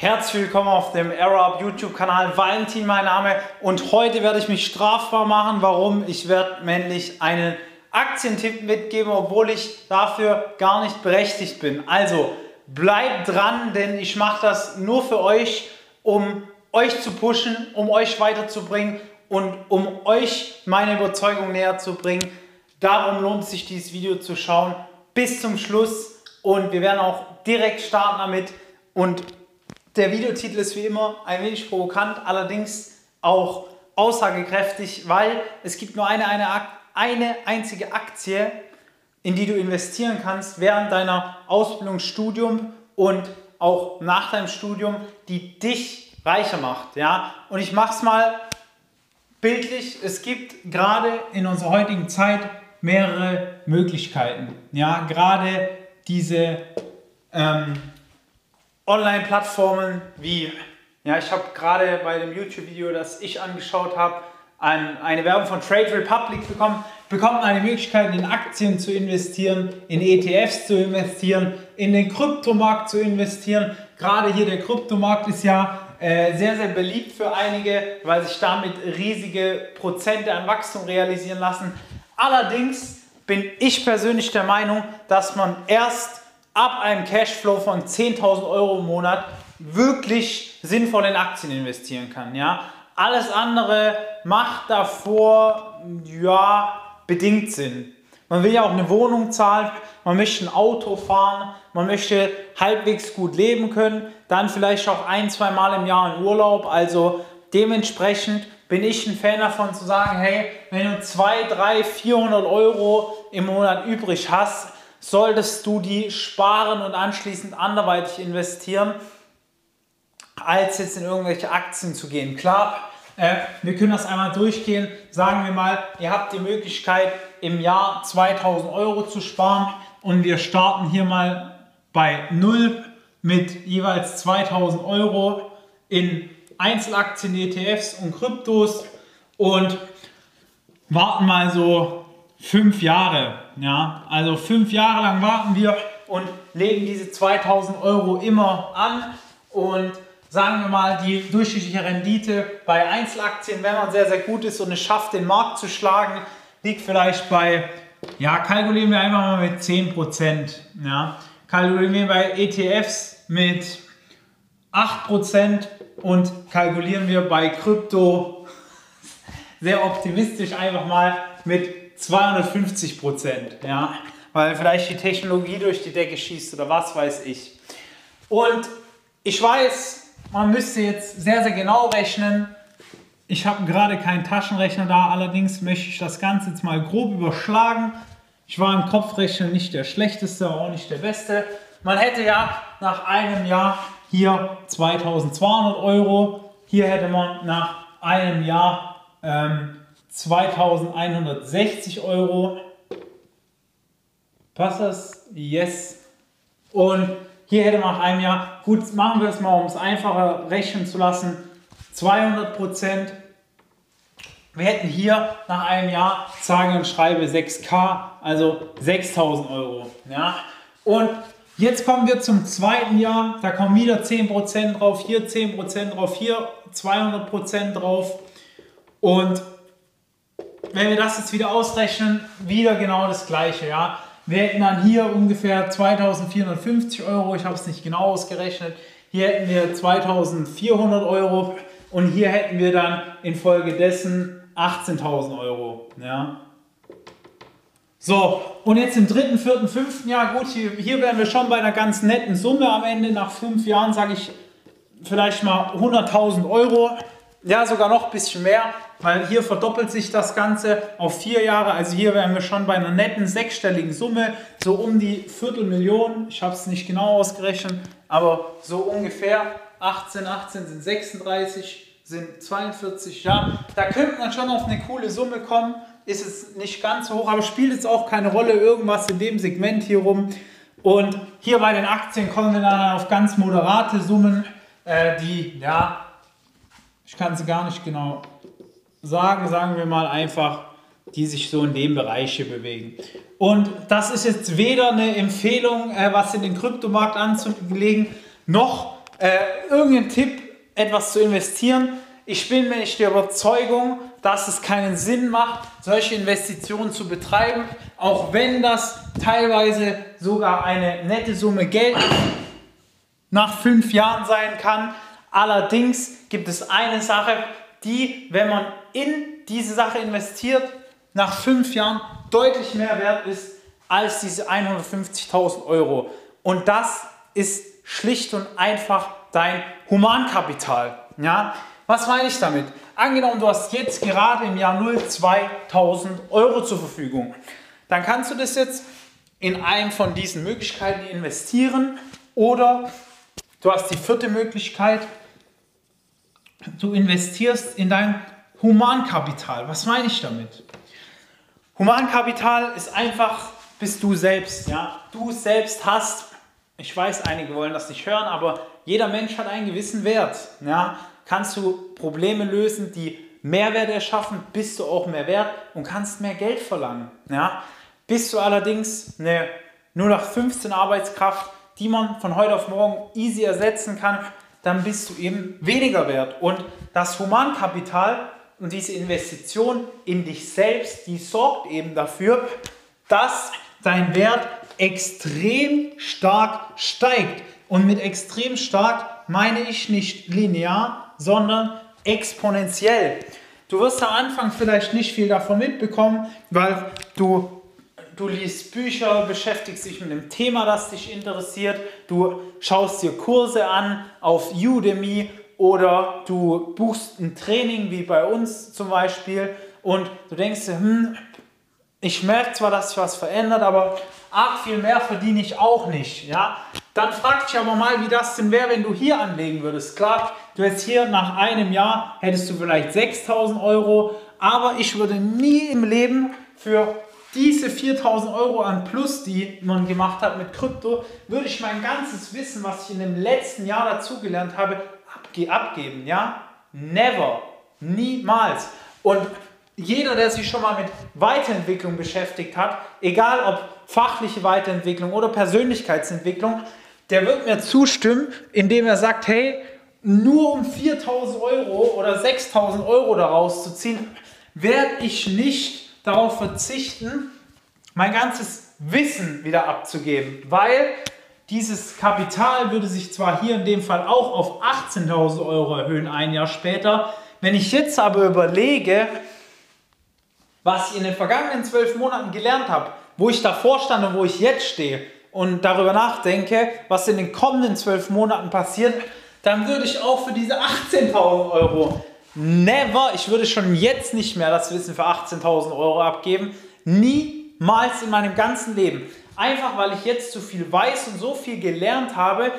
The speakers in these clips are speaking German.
Herzlich willkommen auf dem AeroUp YouTube-Kanal. Valentin mein Name und heute werde ich mich strafbar machen. Warum? Ich werde männlich einen Aktientipp mitgeben, obwohl ich dafür gar nicht berechtigt bin. Also bleibt dran, denn ich mache das nur für euch, um euch zu pushen, um euch weiterzubringen und um euch meine Überzeugung näher zu bringen. Darum lohnt sich, dieses Video zu schauen bis zum Schluss und wir werden auch direkt starten damit und der Videotitel ist wie immer ein wenig provokant, allerdings auch aussagekräftig, weil es gibt nur eine, eine, eine einzige Aktie, in die du investieren kannst während deiner Ausbildung, Studium und auch nach deinem Studium, die dich reicher macht. Ja? Und ich mache es mal bildlich. Es gibt gerade in unserer heutigen Zeit mehrere Möglichkeiten. Ja? Gerade diese ähm, Online-Plattformen wie, ja, ich habe gerade bei dem YouTube-Video, das ich angeschaut habe, ein, eine Werbung von Trade Republic bekommen, bekommt eine Möglichkeit, in Aktien zu investieren, in ETFs zu investieren, in den Kryptomarkt zu investieren. Gerade hier der Kryptomarkt ist ja äh, sehr, sehr beliebt für einige, weil sich damit riesige Prozente an Wachstum realisieren lassen. Allerdings bin ich persönlich der Meinung, dass man erst ab einem Cashflow von 10.000 Euro im Monat wirklich sinnvoll in Aktien investieren kann. Ja? Alles andere macht davor ja bedingt Sinn. Man will ja auch eine Wohnung zahlen, man möchte ein Auto fahren, man möchte halbwegs gut leben können, dann vielleicht auch ein, zwei Mal im Jahr in Urlaub. Also dementsprechend bin ich ein Fan davon zu sagen, hey, wenn du 2, 3, 400 Euro im Monat übrig hast, solltest du die sparen und anschließend anderweitig investieren, als jetzt in irgendwelche Aktien zu gehen. Klar, äh, wir können das einmal durchgehen. Sagen wir mal, ihr habt die Möglichkeit, im Jahr 2000 Euro zu sparen und wir starten hier mal bei 0 mit jeweils 2000 Euro in Einzelaktien, ETFs und Kryptos und warten mal so fünf Jahre. Ja, also fünf Jahre lang warten wir und legen diese 2000 Euro immer an und sagen wir mal, die durchschnittliche Rendite bei Einzelaktien, wenn man sehr, sehr gut ist und es schafft, den Markt zu schlagen, liegt vielleicht bei, ja, kalkulieren wir einfach mal mit 10%. Ja. Kalkulieren wir bei ETFs mit 8% und kalkulieren wir bei Krypto sehr optimistisch einfach mal mit 250 Prozent, ja, weil vielleicht die Technologie durch die Decke schießt oder was weiß ich. Und ich weiß, man müsste jetzt sehr, sehr genau rechnen. Ich habe gerade keinen Taschenrechner da, allerdings möchte ich das Ganze jetzt mal grob überschlagen. Ich war im Kopfrechnen nicht der schlechteste, auch nicht der beste. Man hätte ja nach einem Jahr hier 2200 Euro. Hier hätte man nach einem Jahr ähm, 2160 Euro. Passt das? Yes. Und hier hätte man nach einem Jahr, gut, machen wir es mal, um es einfacher rechnen zu lassen, 200 Prozent. Wir hätten hier nach einem Jahr, sage und schreibe 6K, also 6000 Euro. Ja? Und jetzt kommen wir zum zweiten Jahr, da kommen wieder 10% drauf, hier 10% drauf, hier 200% drauf. Und wenn wir das jetzt wieder ausrechnen, wieder genau das gleiche. Ja? Wir hätten dann hier ungefähr 2450 Euro, ich habe es nicht genau ausgerechnet. Hier hätten wir 2400 Euro und hier hätten wir dann infolgedessen 18.000 Euro. Ja? So, und jetzt im dritten, vierten, fünften Jahr, gut, hier, hier wären wir schon bei einer ganz netten Summe am Ende. Nach fünf Jahren sage ich vielleicht mal 100.000 Euro. Ja, sogar noch ein bisschen mehr weil hier verdoppelt sich das Ganze auf vier Jahre. Also hier wären wir schon bei einer netten sechsstelligen Summe, so um die Viertelmillion. Ich habe es nicht genau ausgerechnet, aber so ungefähr 18, 18 sind 36, sind 42. Ja, da könnte man schon auf eine coole Summe kommen. Ist es nicht ganz so hoch, aber spielt jetzt auch keine Rolle irgendwas in dem Segment hier rum. Und hier bei den Aktien kommen wir dann auf ganz moderate Summen, äh, die, ja, ich kann sie gar nicht genau sagen, sagen wir mal einfach, die sich so in dem Bereich hier bewegen. Und das ist jetzt weder eine Empfehlung, äh, was in den Kryptomarkt anzulegen, noch äh, irgendeinen Tipp, etwas zu investieren. Ich bin mir nicht der Überzeugung, dass es keinen Sinn macht, solche Investitionen zu betreiben, auch wenn das teilweise sogar eine nette Summe Geld nach fünf Jahren sein kann. Allerdings gibt es eine Sache, die, wenn man in diese Sache investiert, nach fünf Jahren deutlich mehr wert ist als diese 150.000 Euro. Und das ist schlicht und einfach dein Humankapital. Ja? Was meine ich damit? Angenommen, du hast jetzt gerade im Jahr 0 2000 Euro zur Verfügung. Dann kannst du das jetzt in einem von diesen Möglichkeiten investieren oder du hast die vierte Möglichkeit, du investierst in dein Humankapital. Was meine ich damit? Humankapital ist einfach, bist du selbst. Ja? Du selbst hast, ich weiß, einige wollen das nicht hören, aber jeder Mensch hat einen gewissen Wert. Ja? Kannst du Probleme lösen, die Mehrwert erschaffen, bist du auch mehr wert und kannst mehr Geld verlangen. Ja? Bist du allerdings eine 0815 Arbeitskraft, die man von heute auf morgen easy ersetzen kann, dann bist du eben weniger wert. Und das Humankapital und diese Investition in dich selbst, die sorgt eben dafür, dass dein Wert extrem stark steigt. Und mit extrem stark meine ich nicht linear, sondern exponentiell. Du wirst am Anfang vielleicht nicht viel davon mitbekommen, weil du, du liest Bücher, beschäftigst dich mit einem Thema, das dich interessiert, du schaust dir Kurse an auf Udemy oder du buchst ein Training wie bei uns zum Beispiel und du denkst hm, ich merke zwar, dass sich was verändert, aber arg viel mehr verdiene ich auch nicht. Ja? Dann frag dich aber mal, wie das denn wäre, wenn du hier anlegen würdest. Klar, du jetzt hier nach einem Jahr hättest du vielleicht 6000 Euro, aber ich würde nie im Leben für diese 4000 Euro an Plus, die man gemacht hat mit Krypto, würde ich mein ganzes Wissen, was ich in dem letzten Jahr dazugelernt habe, abgeben, ja? Never. Niemals. Und jeder, der sich schon mal mit Weiterentwicklung beschäftigt hat, egal ob fachliche Weiterentwicklung oder Persönlichkeitsentwicklung, der wird mir zustimmen, indem er sagt, hey, nur um 4000 Euro oder 6000 Euro daraus zu ziehen, werde ich nicht darauf verzichten, mein ganzes Wissen wieder abzugeben, weil dieses Kapital würde sich zwar hier in dem Fall auch auf 18.000 Euro erhöhen, ein Jahr später. Wenn ich jetzt aber überlege, was ich in den vergangenen zwölf Monaten gelernt habe, wo ich davor stand und wo ich jetzt stehe und darüber nachdenke, was in den kommenden zwölf Monaten passiert, dann würde ich auch für diese 18.000 Euro never, ich würde schon jetzt nicht mehr das Wissen für 18.000 Euro abgeben, niemals in meinem ganzen Leben. Einfach weil ich jetzt so viel weiß und so viel gelernt habe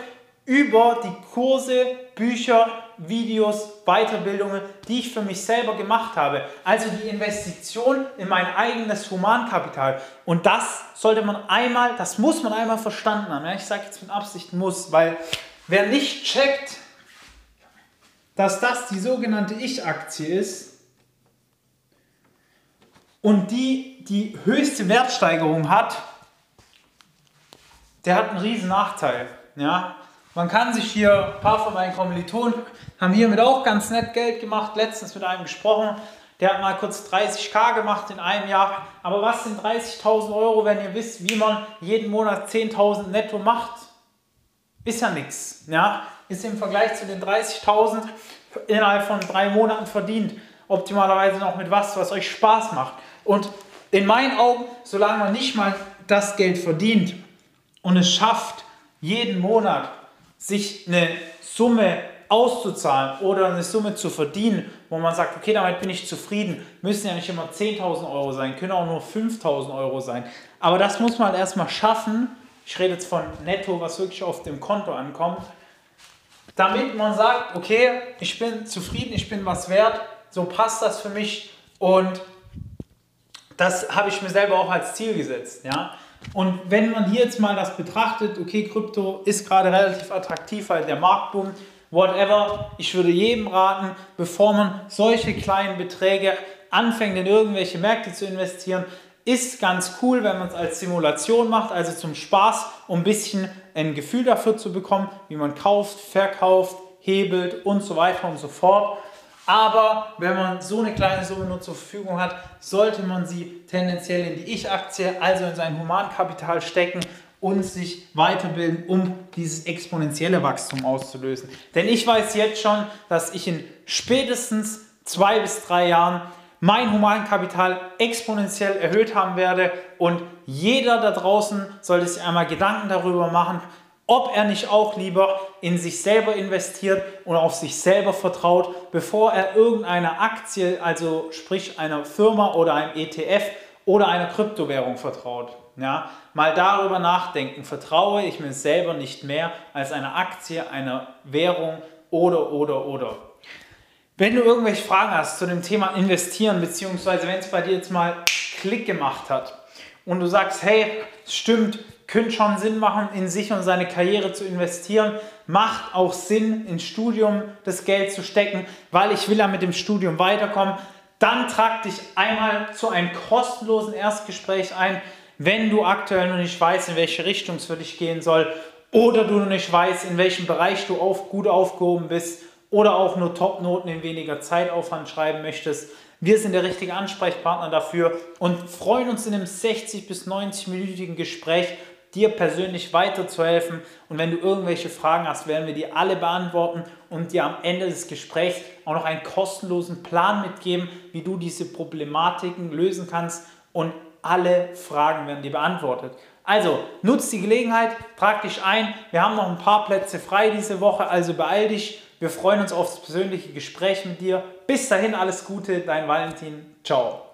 über die Kurse, Bücher, Videos, Weiterbildungen, die ich für mich selber gemacht habe. Also die Investition in mein eigenes Humankapital. Und das sollte man einmal, das muss man einmal verstanden haben. Ich sage jetzt mit Absicht muss, weil wer nicht checkt, dass das die sogenannte Ich-Aktie ist und die die höchste Wertsteigerung hat, der hat einen riesen Nachteil. Ja? Man kann sich hier, ein paar von meinen Kommilitonen haben hiermit auch ganz nett Geld gemacht, letztens mit einem gesprochen, der hat mal kurz 30k gemacht in einem Jahr. Aber was sind 30.000 Euro, wenn ihr wisst, wie man jeden Monat 10.000 netto macht? Ist ja nichts. Ja? Ist im Vergleich zu den 30.000 innerhalb von drei Monaten verdient. Optimalerweise noch mit was, was euch Spaß macht. Und in meinen Augen, solange man nicht mal das Geld verdient, und es schafft, jeden Monat sich eine Summe auszuzahlen oder eine Summe zu verdienen, wo man sagt, okay, damit bin ich zufrieden, müssen ja nicht immer 10.000 Euro sein, können auch nur 5.000 Euro sein. Aber das muss man erstmal schaffen. Ich rede jetzt von Netto, was wirklich auf dem Konto ankommt, damit man sagt, okay, ich bin zufrieden, ich bin was wert, so passt das für mich und das habe ich mir selber auch als Ziel gesetzt. Ja? Und wenn man hier jetzt mal das betrachtet, okay, Krypto ist gerade relativ attraktiv, weil der Markt boomt, whatever, ich würde jedem raten, bevor man solche kleinen Beträge anfängt, in irgendwelche Märkte zu investieren, ist ganz cool, wenn man es als Simulation macht, also zum Spaß, um ein bisschen ein Gefühl dafür zu bekommen, wie man kauft, verkauft, hebelt und so weiter und so fort. Aber wenn man so eine kleine Summe nur zur Verfügung hat, sollte man sie tendenziell in die Ich-Aktie, also in sein Humankapital stecken und sich weiterbilden, um dieses exponentielle Wachstum auszulösen. Denn ich weiß jetzt schon, dass ich in spätestens zwei bis drei Jahren mein Humankapital exponentiell erhöht haben werde und jeder da draußen sollte sich einmal Gedanken darüber machen, ob er nicht auch lieber in sich selber investiert und auf sich selber vertraut, bevor er irgendeine Aktie, also sprich einer Firma oder einem ETF oder einer Kryptowährung vertraut. Ja, mal darüber nachdenken, vertraue ich mir selber nicht mehr als einer Aktie, einer Währung oder, oder, oder. Wenn du irgendwelche Fragen hast zu dem Thema Investieren, beziehungsweise wenn es bei dir jetzt mal Klick gemacht hat und du sagst, hey, stimmt, könnte schon Sinn machen, in sich und seine Karriere zu investieren. Macht auch Sinn, ins Studium das Geld zu stecken, weil ich will ja mit dem Studium weiterkommen. Dann trag dich einmal zu einem kostenlosen Erstgespräch ein, wenn du aktuell noch nicht weißt, in welche Richtung es für dich gehen soll oder du noch nicht weißt, in welchem Bereich du auf, gut aufgehoben bist oder auch nur Top-Noten in weniger Zeitaufwand schreiben möchtest. Wir sind der richtige Ansprechpartner dafür und freuen uns in einem 60 bis 90-minütigen Gespräch dir persönlich weiterzuhelfen. Und wenn du irgendwelche Fragen hast, werden wir dir alle beantworten und dir am Ende des Gesprächs auch noch einen kostenlosen Plan mitgeben, wie du diese Problematiken lösen kannst. Und alle Fragen werden dir beantwortet. Also nutz die Gelegenheit, trag dich ein. Wir haben noch ein paar Plätze frei diese Woche, also beeil dich. Wir freuen uns auf das persönliche Gespräch mit dir. Bis dahin alles Gute, dein Valentin. Ciao.